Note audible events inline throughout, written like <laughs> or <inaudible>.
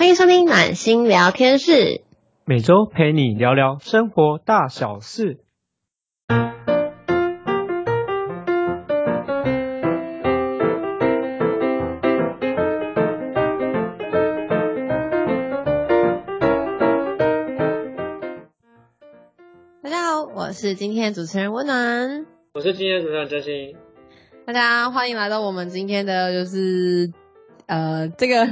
欢迎收听暖心聊天室，每周陪你聊聊生活大小事。大家好，我是今天的主持人温暖。我是今天的主持人真心。大家欢迎来到我们今天的就是呃这个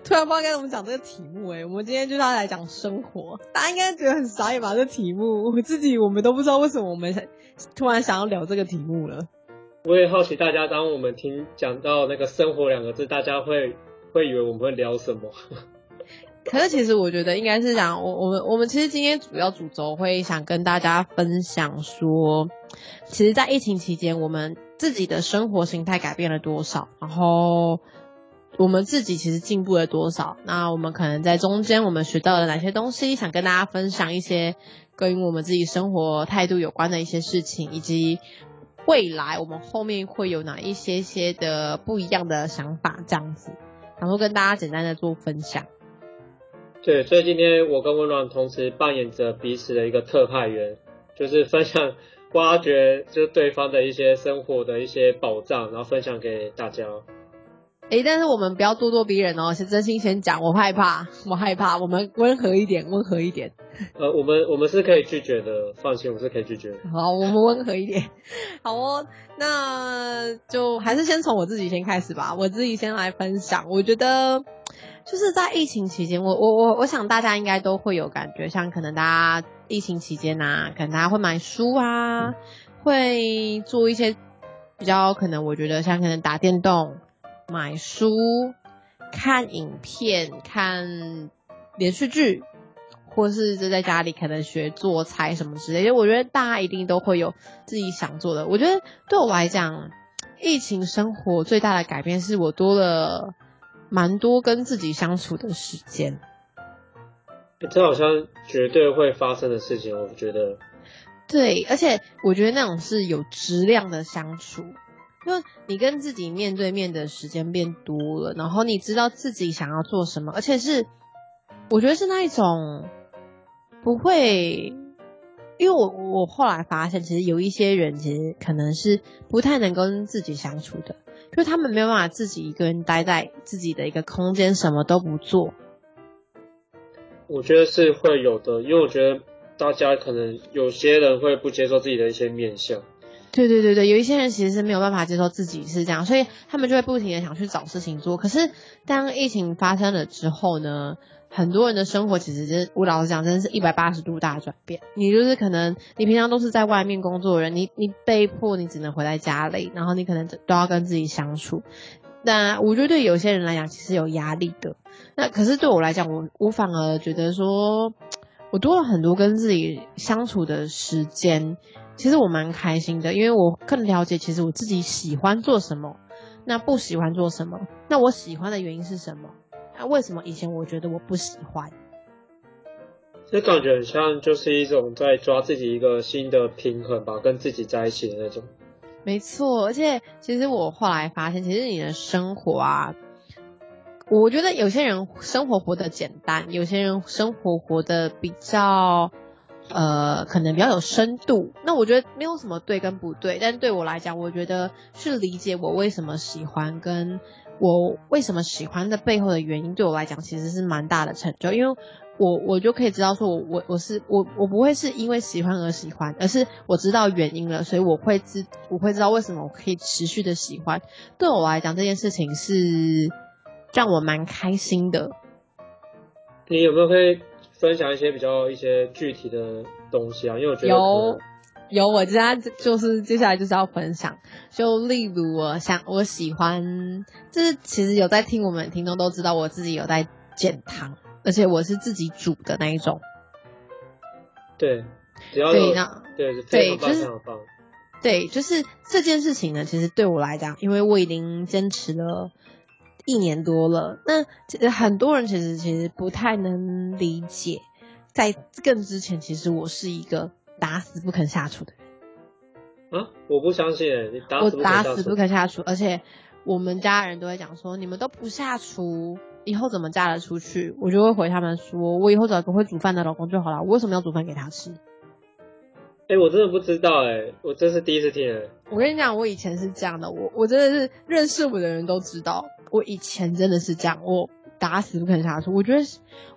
<laughs> 突然不知道该怎么讲这个题目哎、我们今天就是要来讲生活，大家应该觉得很傻眼吧？这题目我自己我们都不知道为什么我们突然想要聊这个题目了。我也好奇大家，当我们听讲到那个“生活”两个字，大家会会以为我们会聊什么？<laughs> 可是其实我觉得应该是讲，我我们我们其实今天主要主轴会想跟大家分享说，其实，在疫情期间，我们自己的生活形态改变了多少，然后我们自己其实进步了多少。那我们可能在中间我们学到了哪些东西，想跟大家分享一些跟我们自己生活态度有关的一些事情，以及未来我们后面会有哪一些些的不一样的想法，这样子，然后跟大家简单的做分享。对，所以今天我跟温暖同时扮演着彼此的一个特派员，就是分享、挖掘，就是对方的一些生活的一些宝藏，然后分享给大家。诶，但是我们不要咄咄逼人哦，是真心先讲，我害怕，我害怕，我们温和一点，温和一点。呃，我们我们是可以拒绝的，放心，我们是可以拒绝的。好，我们温和一点。好哦，那就还是先从我自己先开始吧，我自己先来分享。我觉得就是在疫情期间，我我我我想大家应该都会有感觉，像可能大家疫情期间啊，可能大家会买书啊，会做一些比较可能我觉得像可能打电动、买书、看影片、看连续剧。或是就在家里可能学做菜什么之类的，我觉得大家一定都会有自己想做的。我觉得对我来讲，疫情生活最大的改变是我多了蛮多跟自己相处的时间。这好像绝对会发生的事情，我觉得。对，而且我觉得那种是有质量的相处，因为你跟自己面对面的时间变多了，然后你知道自己想要做什么，而且是我觉得是那一种。不会，因为我我后来发现，其实有一些人其实可能是不太能跟自己相处的，就是他们没有办法自己一个人待在自己的一个空间，什么都不做。我觉得是会有的，因为我觉得大家可能有些人会不接受自己的一些面相。对对对对，有一些人其实是没有办法接受自己是这样，所以他们就会不停的想去找事情做。可是当疫情发生了之后呢？很多人的生活其实是，我老实讲，真的是一百八十度大转变。你就是可能，你平常都是在外面工作的人，你你被迫你只能回在家里，然后你可能都要跟自己相处。那我觉得对有些人来讲，其实有压力的。那可是对我来讲，我我反而觉得说，我多了很多跟自己相处的时间，其实我蛮开心的，因为我更了解其实我自己喜欢做什么，那不喜欢做什么，那我喜欢的原因是什么。那为什么以前我觉得我不喜欢？这感觉很像就是一种在抓自己一个新的平衡吧，跟自己在一起的那种。没错，而且其实我后来发现，其实你的生活啊，我觉得有些人生活活得简单，有些人生活活得比较呃，可能比较有深度。那我觉得没有什么对跟不对，但对我来讲，我觉得是理解我为什么喜欢跟。我为什么喜欢的背后的原因，对我来讲其实是蛮大的成就，因为我我就可以知道说，我我我是我我不会是因为喜欢而喜欢，而是我知道原因了，所以我会知我会知道为什么我可以持续的喜欢。对我来讲，这件事情是让我蛮开心的。你有没有可以分享一些比较一些具体的东西啊？因为我觉得有。有，我现在就是接下来就是要分享，就例如我想我喜欢，就是其实有在听我们听众都知道，我自己有在减糖，而且我是自己煮的那一种。对，只要对那对对就是对，就是这件事情呢，其实对我来讲，因为我已经坚持了一年多了，那其实很多人其实其实不太能理解，在更之前，其实我是一个。打死不肯下厨的人啊！我不相信你打我打死不肯下厨，而且我们家人都会讲说，你们都不下厨，以后怎么嫁得出去，我就会回他们说，我以后找一个会煮饭的老公就好了。我为什么要煮饭给他吃？哎，我真的不知道哎，我真是第一次听哎。我跟你讲，我以前是这样的，我我真的是认识我的人都知道，我以前真的是这样，我打死不肯下厨。我觉得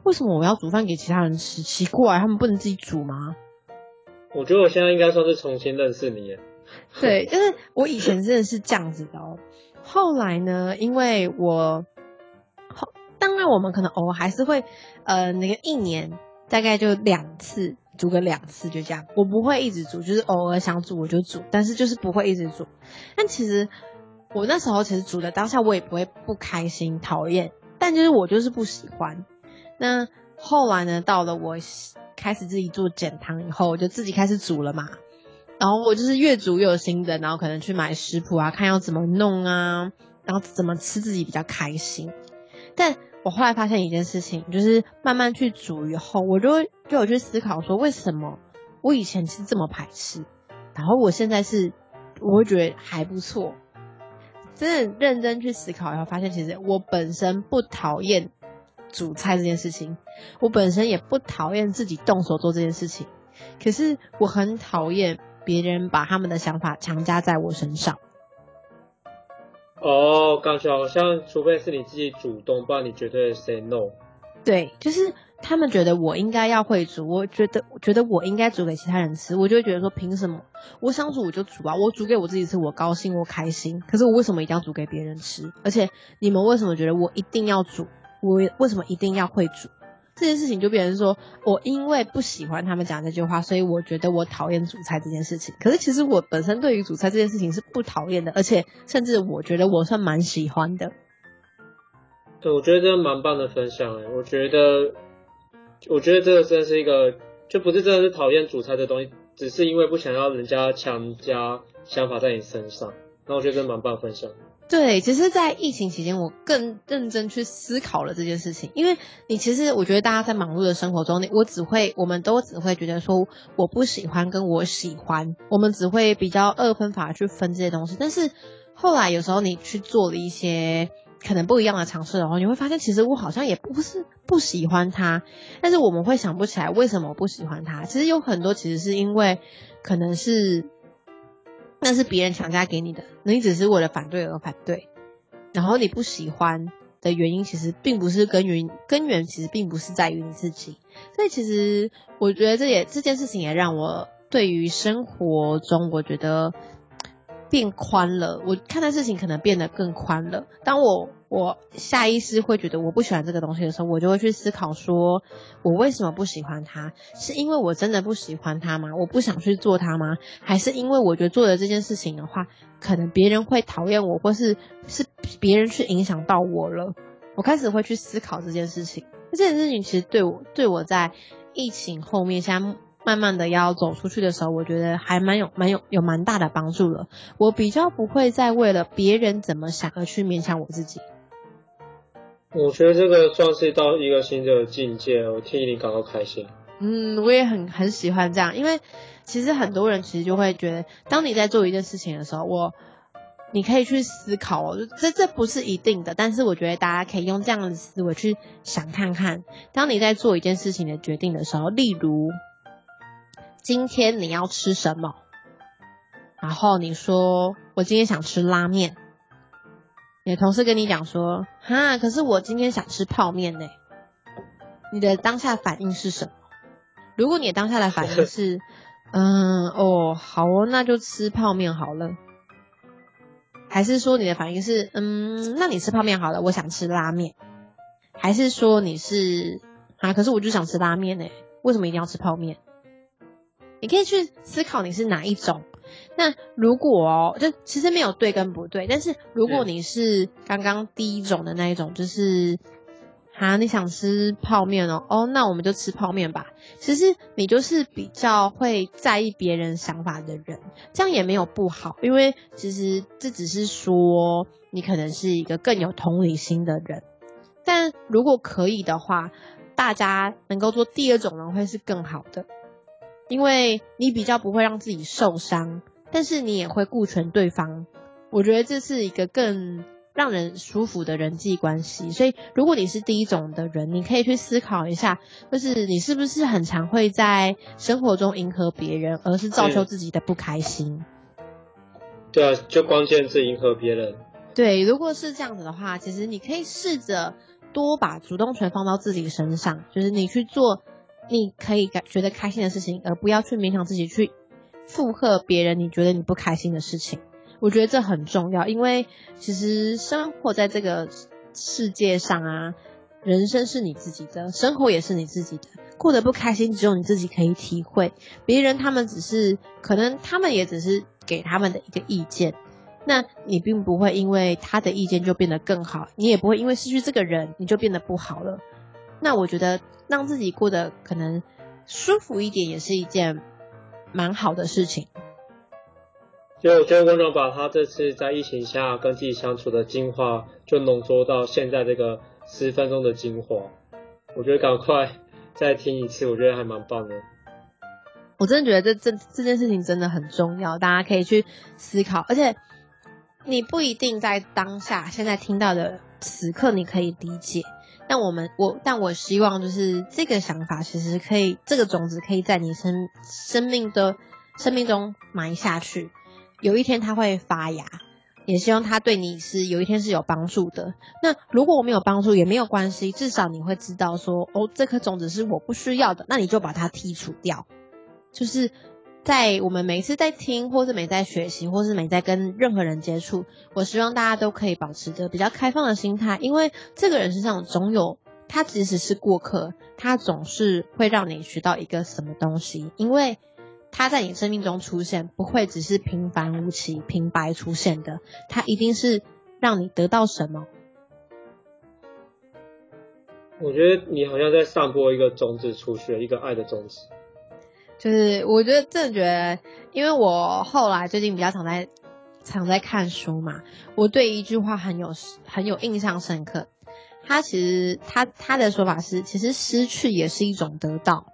为什么我要煮饭给其他人吃？奇怪，他们不能自己煮吗？我觉得我现在应该算是重新认识你。<laughs> 对，但是我以前真的是这样子的哦。后来呢，因为我后当然我们可能偶尔还是会呃那个一年大概就两次。煮个两次就这样，我不会一直煮，就是偶尔想煮我就煮，但是就是不会一直煮。但其实我那时候其实煮的当下我也不会不开心、讨厌，但就是我就是不喜欢。那后来呢，到了我开始自己做减糖以后，我就自己开始煮了嘛。然后我就是越煮越有心得，然后可能去买食谱啊，看要怎么弄啊，然后怎么吃自己比较开心。但我后来发现一件事情，就是慢慢去煮以后，我就就有去思考说，为什么我以前是这么排斥，然后我现在是我会觉得还不错。真的认真去思考以后，发现其实我本身不讨厌煮菜这件事情，我本身也不讨厌自己动手做这件事情，可是我很讨厌别人把他们的想法强加在我身上。哦，感觉好像除非是你自己主动，不然你绝对 say no。对，就是他们觉得我应该要会煮，我觉得觉得我应该煮给其他人吃，我就会觉得说凭什么？我想煮我就煮啊，我煮给我自己吃，我高兴我开心。可是我为什么一定要煮给别人吃？而且你们为什么觉得我一定要煮？我为什么一定要会煮？这件事情就变成说，我因为不喜欢他们讲这句话，所以我觉得我讨厌煮菜这件事情。可是其实我本身对于煮菜这件事情是不讨厌的，而且甚至我觉得我算蛮喜欢的。对，我觉得这蛮棒的分享哎，我觉得，我觉得这个真的是一个，就不是真的是讨厌煮菜的东西，只是因为不想要人家强加想法在你身上。那我觉得这蛮棒分享。对，其实，在疫情期间，我更认真去思考了这件事情。因为你其实，我觉得大家在忙碌的生活中，你我只会，我们都只会觉得说，我不喜欢跟我喜欢，我们只会比较二分法去分这些东西。但是后来，有时候你去做了一些可能不一样的尝试的话，你会发现，其实我好像也不是不喜欢他，但是我们会想不起来为什么我不喜欢他。其实有很多，其实是因为可能是。那是别人强加给你的，你只是为了反对而反对，然后你不喜欢的原因其实并不是根源，根源其实并不是在于你自己。所以其实我觉得这也这件事情也让我对于生活中我觉得变宽了，我看待事情可能变得更宽了。当我我下意识会觉得我不喜欢这个东西的时候，我就会去思考说，我为什么不喜欢它？是因为我真的不喜欢它吗？我不想去做它吗？还是因为我觉得做的这件事情的话，可能别人会讨厌我，或是是别人去影响到我了？我开始会去思考这件事情。这件事情其实对我对我在疫情后面，现在慢慢的要走出去的时候，我觉得还蛮有蛮有有蛮大的帮助了。我比较不会再为了别人怎么想而去勉强我自己。我觉得这个算是到一个新的境界，我替你感到开心。嗯，我也很很喜欢这样，因为其实很多人其实就会觉得，当你在做一件事情的时候，我你可以去思考哦，这这不是一定的，但是我觉得大家可以用这样的思维去想看看，当你在做一件事情的决定的时候，例如今天你要吃什么，然后你说我今天想吃拉面。你的同事跟你讲说，哈，可是我今天想吃泡面呢。你的当下反应是什么？如果你当下的反应是，嗯，哦，好哦，那就吃泡面好了。还是说你的反应是，嗯，那你吃泡面好了，我想吃拉面。还是说你是，啊，可是我就想吃拉面呢，为什么一定要吃泡面？你可以去思考你是哪一种。那如果哦，就其实没有对跟不对，但是如果你是刚刚第一种的那一种，就是啊你想吃泡面哦，哦那我们就吃泡面吧。其实你就是比较会在意别人想法的人，这样也没有不好，因为其实这只是说你可能是一个更有同理心的人。但如果可以的话，大家能够做第二种人会是更好的。因为你比较不会让自己受伤，但是你也会顾全对方。我觉得这是一个更让人舒服的人际关系。所以，如果你是第一种的人，你可以去思考一下，就是你是不是很常会在生活中迎合别人，而是造就自己的不开心。对啊，就关键是迎合别人。对，如果是这样子的话，其实你可以试着多把主动权放到自己身上，就是你去做你可以感觉得开心的事情，而不要去勉强自己去附和别人你觉得你不开心的事情。我觉得这很重要，因为其实生活在这个世界上啊，人生是你自己的，生活也是你自己的，过得不开心只有你自己可以体会，别人他们只是可能他们也只是给他们的一个意见。那你并不会因为他的意见就变得更好，你也不会因为失去这个人你就变得不好了。那我觉得让自己过得可能舒服一点，也是一件蛮好的事情。就我觉得温柔把他这次在疫情下跟自己相处的精华，就浓缩到现在这个十分钟的精华。我觉得赶快再听一次，我觉得还蛮棒的。我真的觉得这这这件事情真的很重要，大家可以去思考，而且。你不一定在当下现在听到的此刻你可以理解，但我们我但我希望就是这个想法其实可以这个种子可以在你生生命的生命中埋下去，有一天它会发芽，也希望它对你是有一天是有帮助的。那如果我没有帮助也没有关系，至少你会知道说哦这颗种子是我不需要的，那你就把它剔除掉，就是。在我们每次在听，或是每在学习，或是每在跟任何人接触，我希望大家都可以保持着比较开放的心态，因为这个人身上总有他即使是过客，他总是会让你学到一个什么东西，因为他在你生命中出现，不会只是平凡无奇、平白出现的，他一定是让你得到什么。我觉得你好像在散播一个种子出去，一个爱的种子。就是我觉得真的觉得，因为我后来最近比较常在常在看书嘛，我对一句话很有很有印象深刻。他其实他他的说法是，其实失去也是一种得到。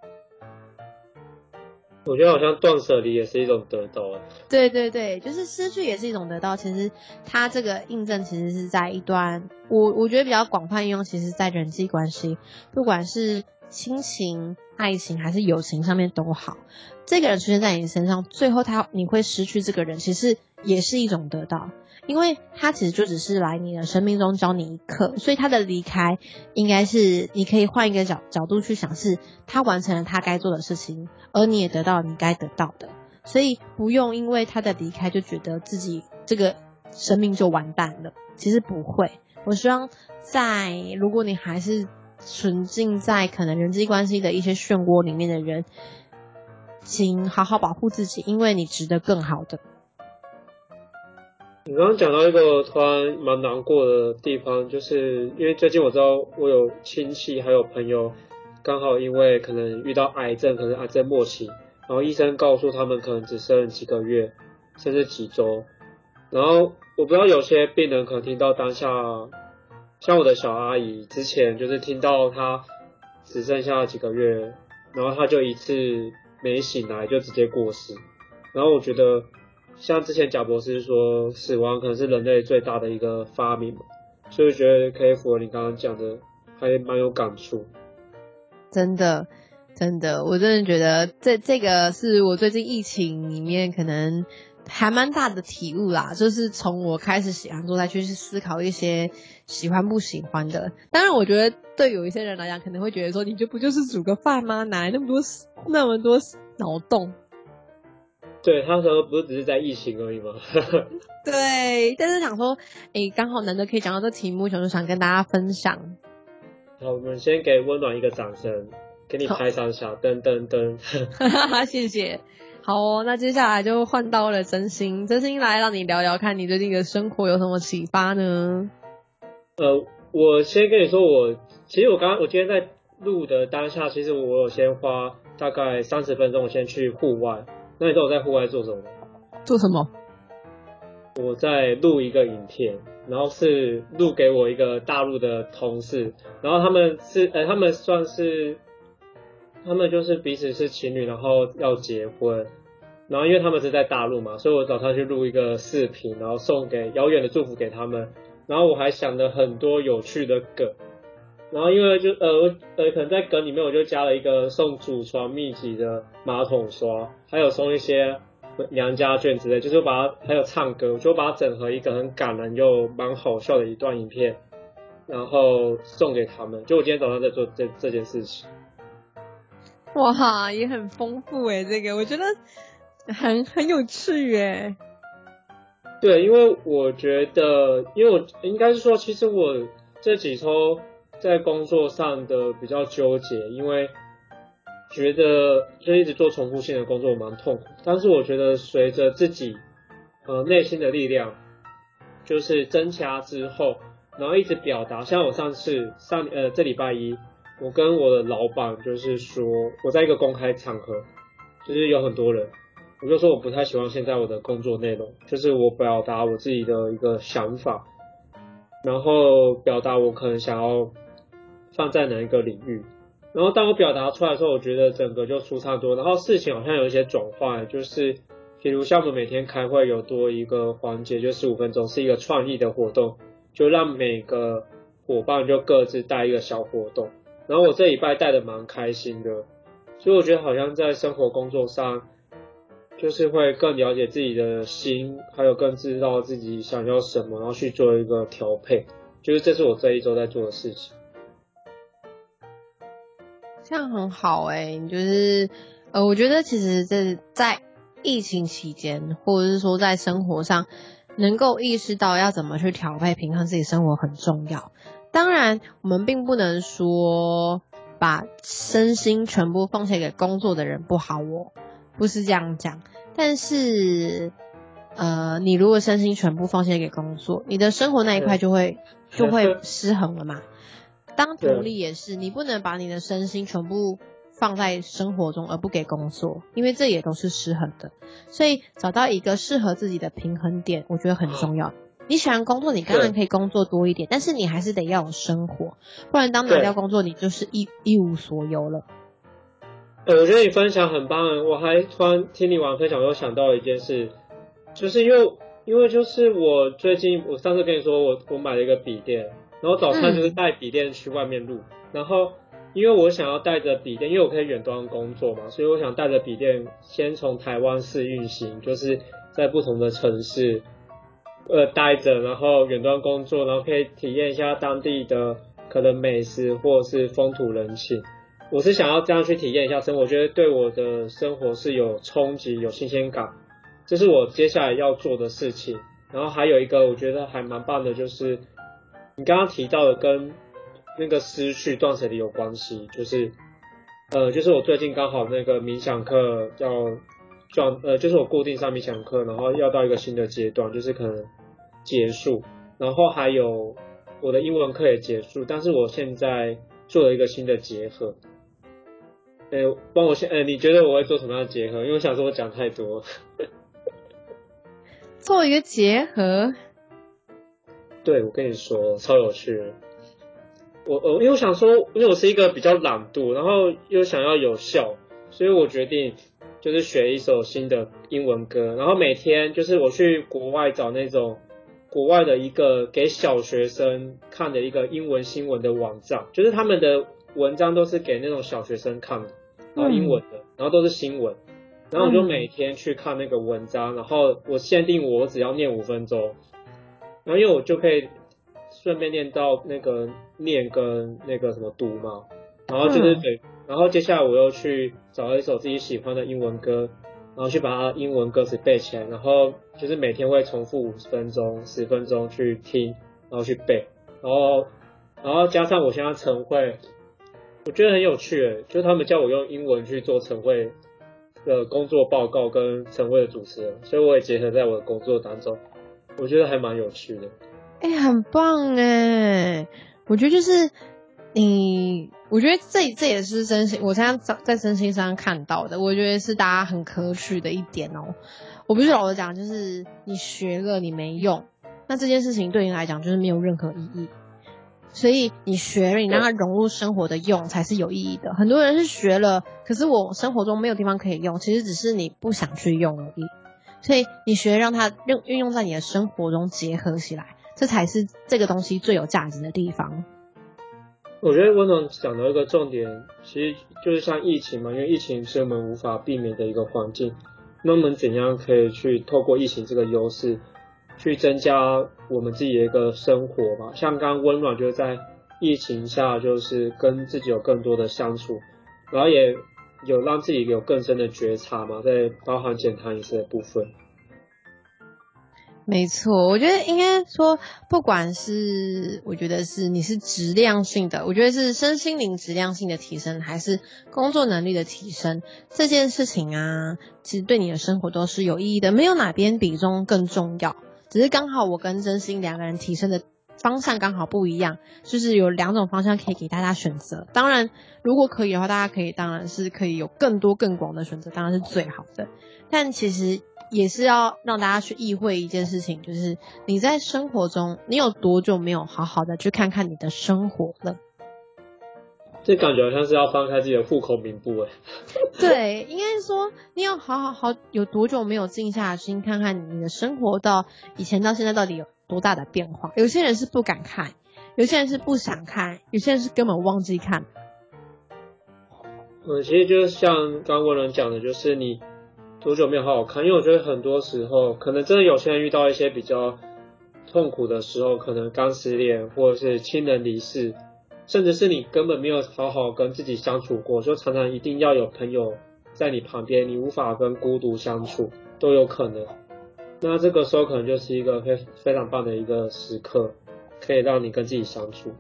我觉得好像断舍离也是一种得到啊。对对对，就是失去也是一种得到。其实他这个印证其实是在一段我我觉得比较广泛应用，其实在人际关系，不管是。亲情、爱情还是友情上面都好，这个人出现在你身上，最后他你会失去这个人，其实也是一种得到，因为他其实就只是来你的生命中教你一课，所以他的离开应该是你可以换一个角角度去想，是他完成了他该做的事情，而你也得到你该得到的，所以不用因为他的离开就觉得自己这个生命就完蛋了，其实不会。我希望在如果你还是。沉浸在可能人际关系的一些漩涡里面的人，请好好保护自己，因为你值得更好的。你刚刚讲到一个突然蛮难过的地方，就是因为最近我知道我有亲戚还有朋友，刚好因为可能遇到癌症，可能癌症末期，然后医生告诉他们可能只剩几个月，甚至几周，然后我不知道有些病人可能听到当下。像我的小阿姨之前就是听到她只剩下几个月，然后她就一次没醒来就直接过世。然后我觉得，像之前贾博士说，死亡可能是人类最大的一个发明嘛，所以觉得可以符合你刚刚讲的，还蛮有感触。真的，真的，我真的觉得这这个是我最近疫情里面可能。还蛮大的体悟啦，就是从我开始喜欢做，再去思考一些喜欢不喜欢的。当然，我觉得对有一些人来讲，可能会觉得说，你就不就是煮个饭吗？哪来那么多那么多脑洞？对他说不是只是在疫情而已吗？<laughs> 对，但是想说，哎，刚好难得可以讲到这题目，想就想跟大家分享。好，我们先给温暖一个掌声，给你拍上小噔噔噔。<laughs> 谢谢。好哦，那接下来就换到了真心，真心来让你聊聊，看你最近的生活有什么启发呢？呃，我先跟你说，我其实我刚刚我今天在录的当下，其实我有先花大概三十分钟，我先去户外。那你知道我在户外做什么？做什么？我在录一个影片，然后是录给我一个大陆的同事，然后他们是呃，他们算是。他们就是彼此是情侣，然后要结婚，然后因为他们是在大陆嘛，所以我找他去录一个视频，然后送给遥远的祝福给他们。然后我还想了很多有趣的梗，然后因为就呃呃可能在梗里面我就加了一个送祖传秘籍的马桶刷，还有送一些娘家眷之类，就是把它还有唱歌，我就把它整合一个很感人又蛮好笑的一段影片，然后送给他们。就我今天早上在做这这件事情。哇哈，也很丰富哎，这个我觉得很很有趣哎。对，因为我觉得，因为我应该是说，其实我这几周在工作上的比较纠结，因为觉得就一直做重复性的工作蛮痛苦。但是我觉得随着自己呃内心的力量就是增加之后，然后一直表达，像我上次上呃这礼拜一。我跟我的老板就是说，我在一个公开场合，就是有很多人，我就说我不太喜欢现在我的工作内容，就是我表达我自己的一个想法，然后表达我可能想要放在哪一个领域，然后当我表达出来的时候，我觉得整个就舒畅多，然后事情好像有一些转换，就是比如像我们每天开会有多一个环节，就十五分钟是一个创意的活动，就让每个伙伴就各自带一个小活动。然后我这礼拜带的蛮开心的，所以我觉得好像在生活工作上，就是会更了解自己的心，还有更知道自己想要什么，然后去做一个调配。就是这是我这一周在做的事情。这样很好哎，就是呃，我觉得其实这在疫情期间，或者是说在生活上，能够意识到要怎么去调配平衡自己生活很重要。当然，我们并不能说把身心全部奉献给工作的人不好哦，不是这样讲。但是，呃，你如果身心全部奉献给工作，你的生活那一块就会就会失衡了嘛。当独立也是，你不能把你的身心全部放在生活中而不给工作，因为这也都是失衡的。所以，找到一个适合自己的平衡点，我觉得很重要。你喜欢工作，你当然可以工作多一点，但是你还是得要有生活，不然当拿掉工作，你就是一一无所有了。呃，我觉得你分享很棒，我还突然听你完分享，我又想到一件事，就是因为因为就是我最近我上次跟你说我我买了一个笔电，然后早餐就是带笔电去外面录，然后因为我想要带着笔电，因为我可以远端工作嘛，所以我想带着笔电先从台湾试运行，就是在不同的城市。呃，待着，然后远端工作，然后可以体验一下当地的可能美食或者是风土人情。我是想要这样去体验一下生活，我觉得对我的生活是有冲击、有新鲜感，这是我接下来要做的事情。然后还有一个我觉得还蛮棒的，就是你刚刚提到的跟那个失去断舍离有关系，就是呃，就是我最近刚好那个冥想课要转，呃，就是我固定上冥想课，然后要到一个新的阶段，就是可能。结束，然后还有我的英文课也结束，但是我现在做了一个新的结合。哎，帮我先，哎，你觉得我会做什么样的结合？因为我想说我讲太多。<laughs> 做一个结合。对，我跟你说，超有趣。我我因为我想说，因为我是一个比较懒惰，然后又想要有效，所以我决定就是学一首新的英文歌，然后每天就是我去国外找那种。国外的一个给小学生看的一个英文新闻的网站，就是他们的文章都是给那种小学生看的，然后英文的，然后都是新闻，然后我就每天去看那个文章，然后我限定我只要念五分钟，然后因为我就可以顺便念到那个念跟那个什么读嘛，然后就是对，然后接下来我又去找一首自己喜欢的英文歌。然后去把它英文歌词背起来，然后就是每天会重复五十分钟、十分钟去听，然后去背，然后然后加上我现在晨会，我觉得很有趣诶，就他们叫我用英文去做晨会的工作报告跟晨会的主持人，所以我也结合在我的工作当中，我觉得还蛮有趣的。哎，很棒哎，我觉得就是。你，我觉得这这也是真心，我现在在真心上看到的，我觉得是大家很可取的一点哦。我不是老实讲，就是你学了你没用，那这件事情对你来讲就是没有任何意义。所以你学了，你让它融入生活的用才是有意义的。很多人是学了，可是我生活中没有地方可以用，其实只是你不想去用而已。所以你学让它用运用在你的生活中结合起来。这才是这个东西最有价值的地方。我觉得温总讲到一个重点，其实就是像疫情嘛，因为疫情是我们无法避免的一个环境。那我们怎样可以去透过疫情这个优势，去增加我们自己的一个生活吧？像刚温暖就是在疫情下，就是跟自己有更多的相处，然后也有让自己有更深的觉察嘛，在包含减糖饮食的部分。没错，我觉得应该说，不管是我觉得是你是质量性的，我觉得是身心灵质量性的提升，还是工作能力的提升，这件事情啊，其实对你的生活都是有意义的，没有哪边比重更重要，只是刚好我跟真心两个人提升的方向刚好不一样，就是有两种方向可以给大家选择。当然，如果可以的话，大家可以当然是可以有更多更广的选择，当然是最好的。但其实。也是要让大家去意会一件事情，就是你在生活中，你有多久没有好好的去看看你的生活了？这感觉好像是要翻开自己的户口名簿哎。对，应该说你要好好好，有多久没有静下心看看你的生活到以前到现在到底有多大的变化？有些人是不敢看，有些人是不想看，有些人是根本忘记看。嗯，其实就是像刚刚人讲的，就是你。多久没有好好看？因为我觉得很多时候，可能真的有些人遇到一些比较痛苦的时候，可能刚失恋，或者是亲人离世，甚至是你根本没有好好跟自己相处过，就常常一定要有朋友在你旁边，你无法跟孤独相处都有可能。那这个时候可能就是一个非非常棒的一个时刻，可以让你跟自己相处。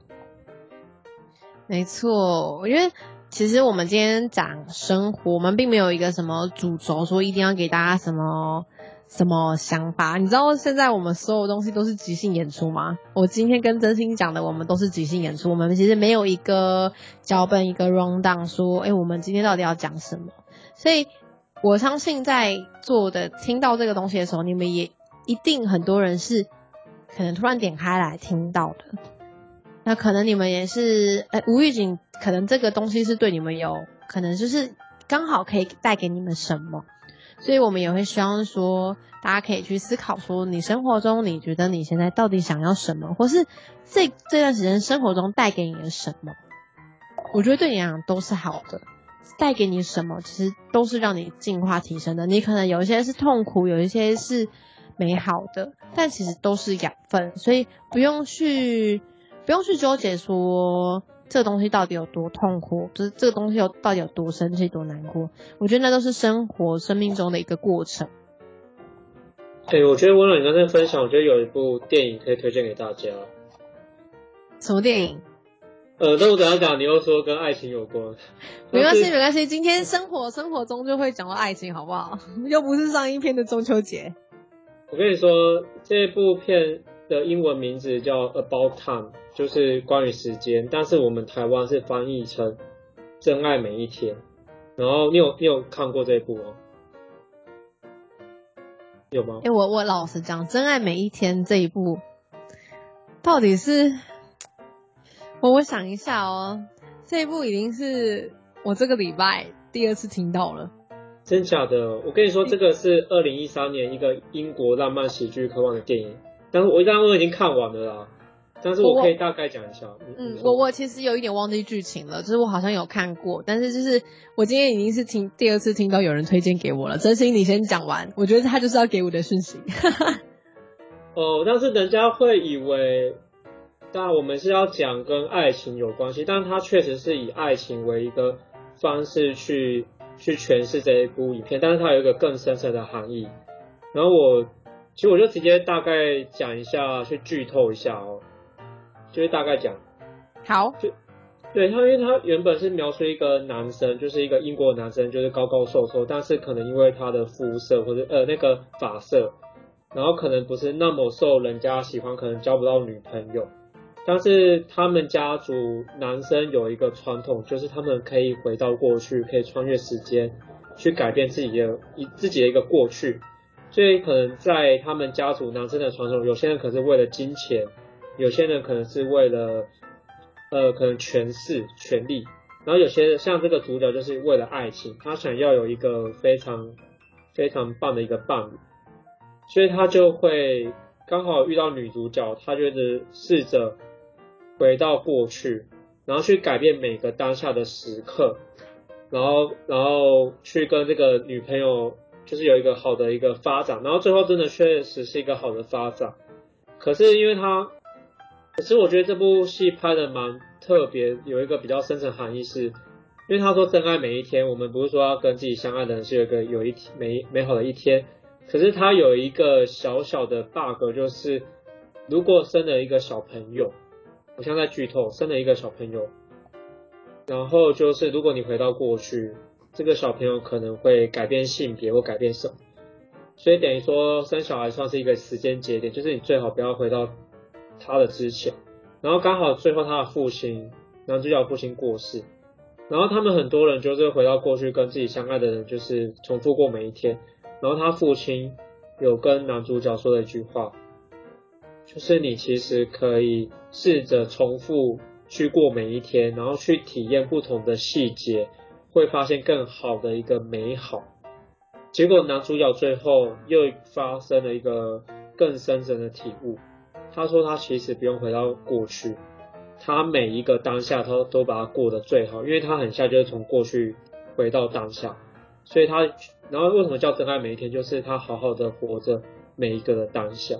没错，我觉得。其实我们今天讲生活，我们并没有一个什么主轴，说一定要给大家什么什么想法。你知道现在我们所有东西都是即兴演出吗？我今天跟真心讲的，我们都是即兴演出。我们其实没有一个脚本，一个 rundown，说，哎，我们今天到底要讲什么？所以我相信在做的听到这个东西的时候，你们也一定很多人是可能突然点开来听到的。那可能你们也是，哎，无预警，可能这个东西是对你们有可能就是刚好可以带给你们什么，所以我们也会希望说，大家可以去思考说，你生活中你觉得你现在到底想要什么，或是这这段时间生活中带给你的什么，我觉得对你来讲都是好的，带给你什么，其实都是让你进化提升的。你可能有一些是痛苦，有一些是美好的，但其实都是养分，所以不用去。不用去纠结说这个东西到底有多痛苦，就是这个东西有到底有多生气、多难过。我觉得那都是生活、生命中的一个过程。对，我觉得温暖你刚才分享，我觉得有一部电影可以推荐给大家。什么电影？呃，那我等下讲，你又说跟爱情有关。没关系，没关系，今天生活生活中就会讲到爱情，好不好？<laughs> 又不是上一篇的中秋节。我跟你说，这部片。的英文名字叫 About Time，就是关于时间，但是我们台湾是翻译成真爱每一天。然后你有你有看过这一部吗？有吗？哎，我我老实讲，真爱每一天这一部到底是我我想一下哦，这一部已经是我这个礼拜第二次听到了。真假的？我跟你说，这个是二零一三年一个英国浪漫喜剧科幻的电影。但是我刚刚都已经看完了啦，但是我可以大概讲一下。嗯，我我其实有一点忘记剧情了，就是我好像有看过，但是就是我今天已经是听第二次听到有人推荐给我了。真心，你先讲完，我觉得他就是要给我的讯息。<laughs> 哦，但是人家会以为，当然我们是要讲跟爱情有关系，但他确实是以爱情为一个方式去去诠释这一部影片，但是它有一个更深层的含义。然后我。其实我就直接大概讲一下，去剧透一下哦，就是大概讲。好。就对他，因为他原本是描述一个男生，就是一个英国男生，就是高高瘦瘦，但是可能因为他的肤色或者呃那个发色，然后可能不是那么受人家喜欢，可能交不到女朋友。但是他们家族男生有一个传统，就是他们可以回到过去，可以穿越时间，去改变自己的一自己的一个过去。所以可能在他们家族男生的传统，有些人可是为了金钱，有些人可能是为了呃可能权势、权力，然后有些像这个主角就是为了爱情，他想要有一个非常非常棒的一个伴侣，所以他就会刚好遇到女主角，他就是试着回到过去，然后去改变每个当下的时刻，然后然后去跟这个女朋友就是有一个好的一个发展，然后最后真的确实是一个好的发展。可是因为他，可是我觉得这部戏拍的蛮特别，有一个比较深层含义是，因为他说真爱每一天，我们不是说要跟自己相爱的人是有一个有一天美美好的一天。可是他有一个小小的 bug，就是如果生了一个小朋友，我现在剧透，生了一个小朋友，然后就是如果你回到过去，这个小朋友可能会改变性别或改变什么，所以等于说生小孩算是一个时间节点，就是你最好不要回到他的之前，然后刚好最后他的父亲，男主角父亲过世，然后他们很多人就是回到过去跟自己相爱的人，就是重复过每一天。然后他父亲有跟男主角说的一句话，就是你其实可以试着重复去过每一天，然后去体验不同的细节，会发现更好的一个美好。结果男主角最后又发生了一个更深层的体悟，他说他其实不用回到过去，他每一个当下他都把它过得最好，因为他很像就是从过去回到当下。所以他，然后为什么叫真爱每一天？就是他好好的活着每一个的当下。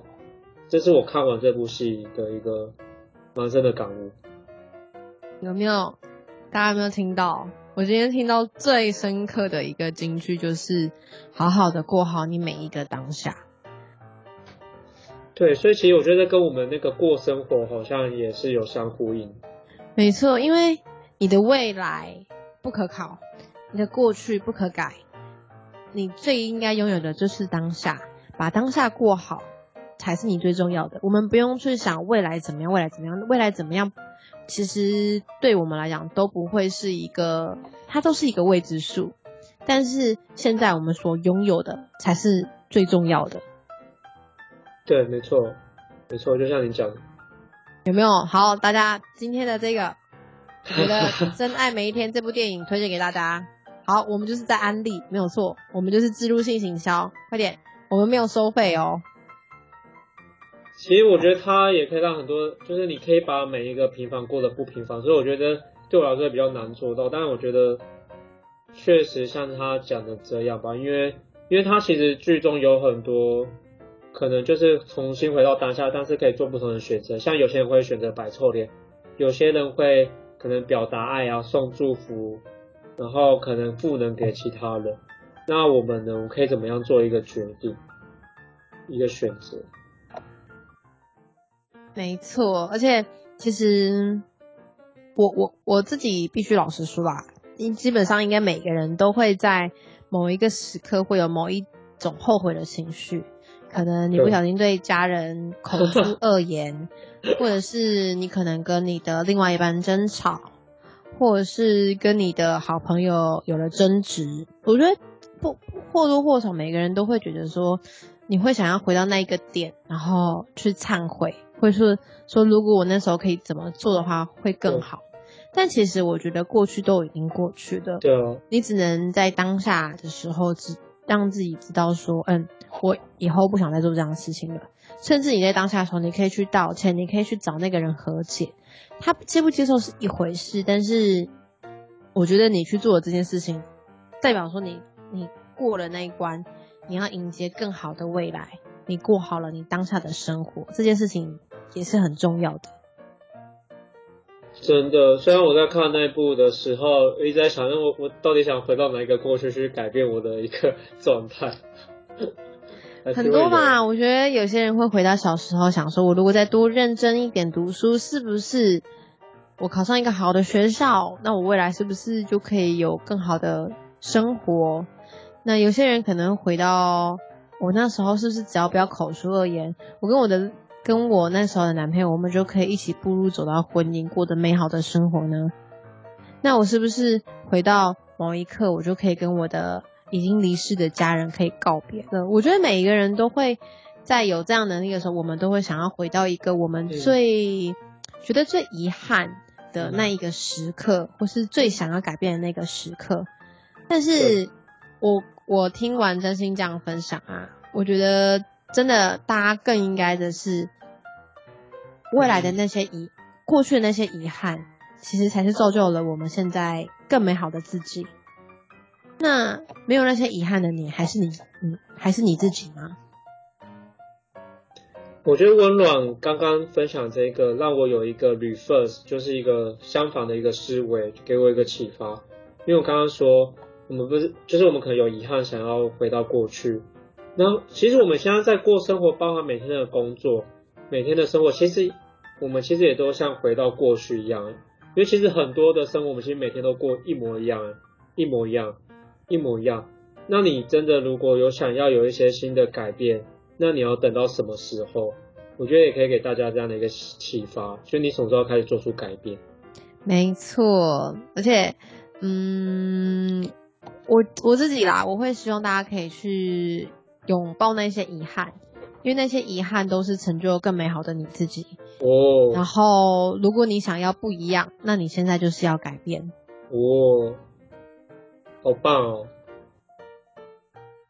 这是我看完这部戏的一个蛮深的感悟。有没有？大家有没有听到？我今天听到最深刻的一个金句就是好好的过好你每一个当下。对，所以其实我觉得跟我们那个过生活好像也是有相呼应。没错，因为你的未来不可考。你的过去不可改，你最应该拥有的就是当下，把当下过好才是你最重要的。我们不用去想未来怎么样，未来怎么样，未来怎么样，其实对我们来讲都不会是一个，它都是一个未知数。但是现在我们所拥有的才是最重要的。对，没错，没错，就像你讲的，有没有？好，大家今天的这个，<laughs> 我的《真爱每一天》这部电影推荐给大家。好，我们就是在安利，没有错，我们就是植入性行销，快点，我们没有收费哦。其实我觉得它也可以让很多，就是你可以把每一个平凡过得不平凡，所以我觉得对我来说比较难做到，但是我觉得确实像他讲的这样吧，因为因为他其实剧中有很多可能就是重新回到当下，但是可以做不同的选择，像有些人会选择摆臭脸，有些人会可能表达爱啊，送祝福。然后可能赋能给其他人，那我们呢？我可以怎么样做一个决定，一个选择？没错，而且其实我我我自己必须老实说啦，基本上应该每个人都会在某一个时刻会有某一种后悔的情绪，可能你不小心对家人口出 <laughs> 恶言，或者是你可能跟你的另外一半争吵。或者是跟你的好朋友有了争执，我觉得不或多或少每个人都会觉得说，你会想要回到那一个点，然后去忏悔，或是说如果我那时候可以怎么做的话会更好。但其实我觉得过去都已经过去了，对啊，你只能在当下的时候，只让自己知道说，嗯，我以后不想再做这样的事情了。甚至你在当下的时候，你可以去道歉，你可以去找那个人和解。他接不接受是一回事，但是我觉得你去做这件事情，代表说你你过了那一关，你要迎接更好的未来，你过好了你当下的生活，这件事情也是很重要的。真的，虽然我在看那部的时候一直在想，我我到底想回到哪一个过去去改变我的一个状态？<laughs> 很多吧，我觉得有些人会回到小时候，想说我如果再多认真一点读书，是不是我考上一个好的学校，那我未来是不是就可以有更好的生活？那有些人可能回到我那时候，是不是只要不要口出恶言，我跟我的跟我那时候的男朋友，我们就可以一起步入走到婚姻，过得美好的生活呢？那我是不是回到某一刻，我就可以跟我的？已经离世的家人可以告别了。我觉得每一个人都会在有这样能力的时候，我们都会想要回到一个我们最觉得最遗憾的那一个时刻，或是最想要改变的那个时刻。但是我我听完真心这样分享啊，我觉得真的大家更应该的是，未来的那些遗，过去的那些遗憾，其实才是造就了我们现在更美好的自己。那没有那些遗憾的你，还是你，嗯，还是你自己吗？我觉得温暖刚刚分享这个，让我有一个 reverse，就是一个相反的一个思维，给我一个启发。因为我刚刚说，我们不是，就是我们可能有遗憾，想要回到过去。那其实我们现在在过生活，包含每天的工作，每天的生活，其实我们其实也都像回到过去一样。因为其实很多的生活，我们其实每天都过一模一样，一模一样。一模一样。那你真的如果有想要有一些新的改变，那你要等到什么时候？我觉得也可以给大家这样的一个启发，就你什么时候开始做出改变？没错，而且，嗯，我我自己啦，我会希望大家可以去拥抱那些遗憾，因为那些遗憾都是成就更美好的你自己。哦。然后，如果你想要不一样，那你现在就是要改变。哦。好棒哦！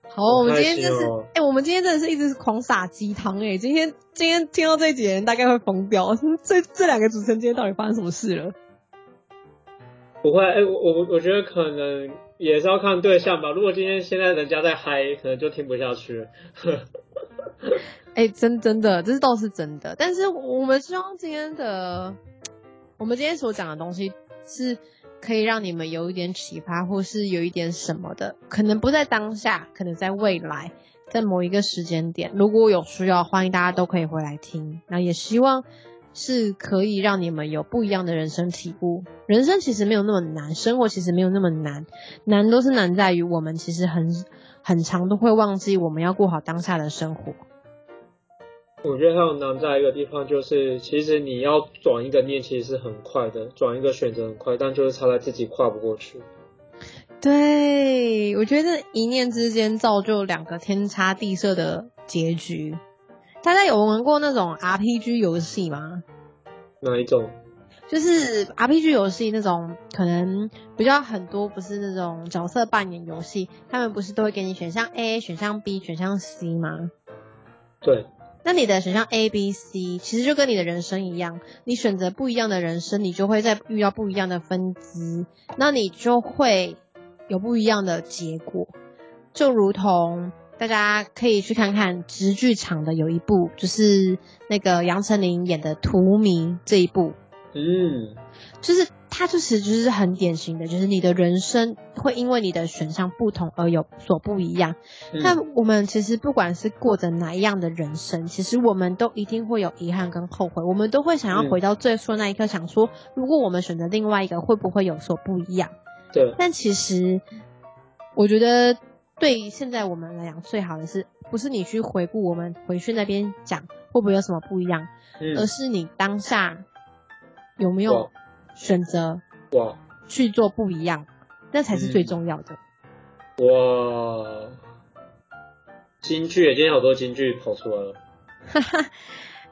好，我们今天就是，哎，我们今天真的是一直狂撒鸡汤哎！今天今天听到这几人大概会疯掉，<laughs> 这这两个主持人今天到底发生什么事了？不会，哎，我我我觉得可能也是要看对象吧。如果今天现在人家在嗨，可能就听不下去。<laughs> 哎，真真的，这是倒是真的。但是我们希望今天的，我们今天所讲的东西是。可以让你们有一点启发，或是有一点什么的，可能不在当下，可能在未来，在某一个时间点，如果有需要，欢迎大家都可以回来听。那也希望是可以让你们有不一样的人生体悟。人生其实没有那么难，生活其实没有那么难，难都是难在于我们其实很很长都会忘记我们要过好当下的生活。我觉得还有难在一个地方，就是其实你要转一个念，其实是很快的，转一个选择很快，但就是差在自己跨不过去。对，我觉得一念之间造就两个天差地设的结局。大家有玩过那种 RPG 游戏吗？哪一种？就是 RPG 游戏那种，可能比较很多，不是那种角色扮演游戏，他们不是都会给你选项 A、选项 B、选项 C 吗？对。那你的选项 A、B、C 其实就跟你的人生一样，你选择不一样的人生，你就会在遇到不一样的分支，那你就会有不一样的结果。就如同大家可以去看看直剧场的有一部，就是那个杨丞琳演的《荼蘼》这一部，嗯，就是。它就是就是很典型的，就是你的人生会因为你的选项不同而有所不一样。那我们其实不管是过着哪一样的人生，其实我们都一定会有遗憾跟后悔，我们都会想要回到最初那一刻，想说如果我们选择另外一个，会不会有所不一样？对。但其实我觉得对于现在我们来讲，最好的是不是你去回顾我们回去那边讲会不会有什么不一样，而是你当下有没有？选择哇去做不一样，那才是最重要的。哇，京剧，今天好多京剧跑出来了。哈哈，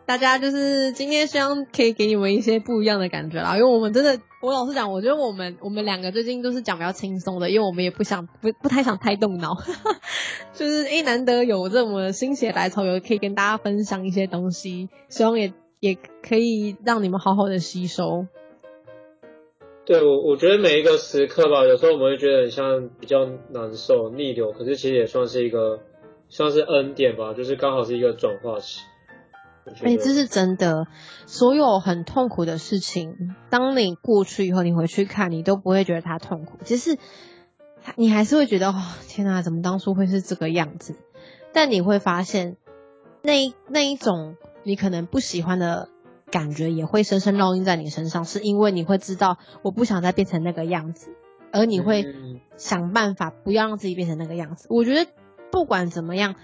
大家就是今天希望可以给你们一些不一样的感觉啦，因为我们真的，我老实讲，我觉得我们我们两个最近都是讲比较轻松的，因为我们也不想不不太想太动脑，<laughs> 就是诶难得有这么心血来潮，有可以跟大家分享一些东西，希望也也可以让你们好好的吸收。对我，我觉得每一个时刻吧，有时候我们会觉得很像比较难受、逆流，可是其实也算是一个，算是恩典吧，就是刚好是一个转化期。哎，这是真的。所有很痛苦的事情，当你过去以后，你回去看，你都不会觉得它痛苦。其实你还是会觉得，哦，天哪，怎么当初会是这个样子？但你会发现，那那一种你可能不喜欢的。感觉也会深深烙印在你身上，是因为你会知道我不想再变成那个样子，而你会想办法不要让自己变成那个样子。我觉得不管怎么样，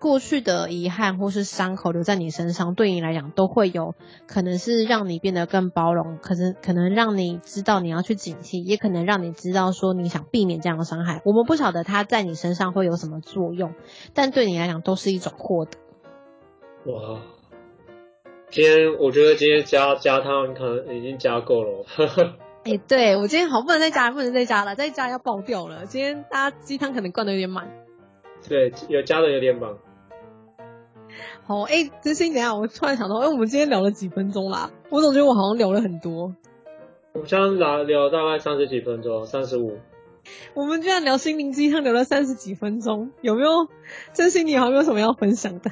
过去的遗憾或是伤口留在你身上，对你来讲都会有可能是让你变得更包容，可是可能让你知道你要去警惕，也可能让你知道说你想避免这样的伤害。我们不晓得它在你身上会有什么作用，但对你来讲都是一种获得。哇。今天我觉得今天加加汤可能已经加够了。<laughs> 哎，对我今天好不能再加，不能再加了，再加要爆掉了。今天大家鸡汤可能灌的有点满。对，有加的有点满。好，哎，真心，等下，我突然想到，哎，我们今天聊了几分钟啦？我总觉得我好像聊了很多。我们刚聊聊大概三十几分钟，三十五。我们居然聊心灵鸡汤聊了三十几分钟，有没有？真心，你有没有什么要分享的？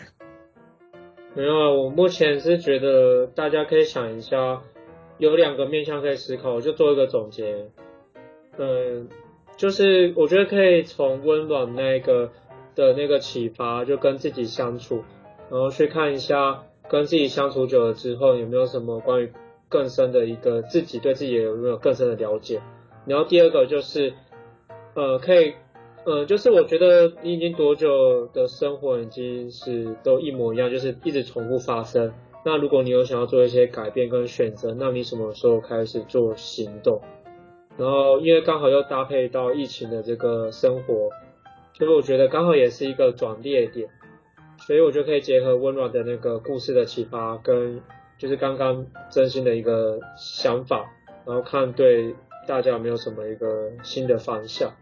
没有啊，我目前是觉得大家可以想一下，有两个面向可以思考，我就做一个总结。嗯，就是我觉得可以从温暖那个的那个启发，就跟自己相处，然后去看一下跟自己相处久了之后有没有什么关于更深的一个自己对自己有没有更深的了解。然后第二个就是，呃，可以。呃，就是我觉得你已经多久的生活已经是都一模一样，就是一直重复发生。那如果你有想要做一些改变跟选择，那你什么时候开始做行动？然后因为刚好又搭配到疫情的这个生活，所以我觉得刚好也是一个转捩点。所以我就可以结合温暖的那个故事的启发，跟就是刚刚真心的一个想法，然后看对大家有没有什么一个新的方向。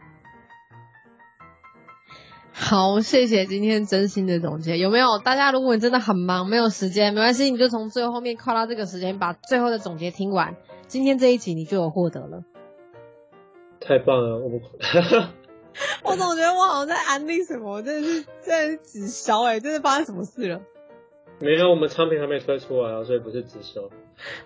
好，谢谢今天真心的总结。有没有大家？如果你真的很忙，没有时间，没关系，你就从最后面靠到这个时间，把最后的总结听完。今天这一集你就有获得了。太棒了，我 <laughs> 我总觉得我好像在安利什么，真的是在直销哎，这是发生什么事了？没有，我们产品还没推出来啊，所以不是直销。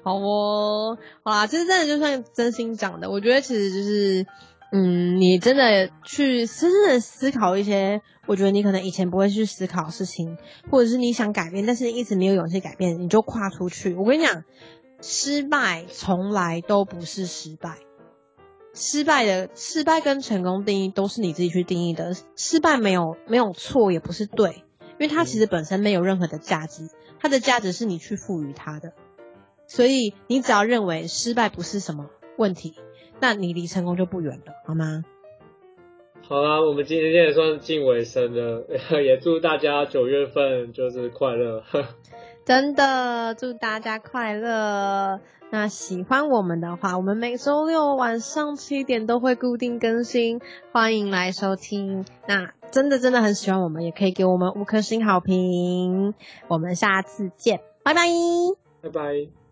好哦，好啦，其实真的就算真心讲的，我觉得其实就是。嗯，你真的去深深的思考一些，我觉得你可能以前不会去思考事情，或者是你想改变，但是一直没有勇气改变，你就跨出去。我跟你讲，失败从来都不是失败，失败的失败跟成功定义都是你自己去定义的。失败没有没有错，也不是对，因为它其实本身没有任何的价值，它的价值是你去赋予它的。所以你只要认为失败不是什么问题。那你离成功就不远了，好吗？好啦，我们今天也算近尾声了，<laughs> 也祝大家九月份就是快乐。<laughs> 真的，祝大家快乐。那喜欢我们的话，我们每周六晚上七点都会固定更新，欢迎来收听。那真的真的很喜欢我们，也可以给我们五颗星好评。我们下次见，拜拜，拜拜。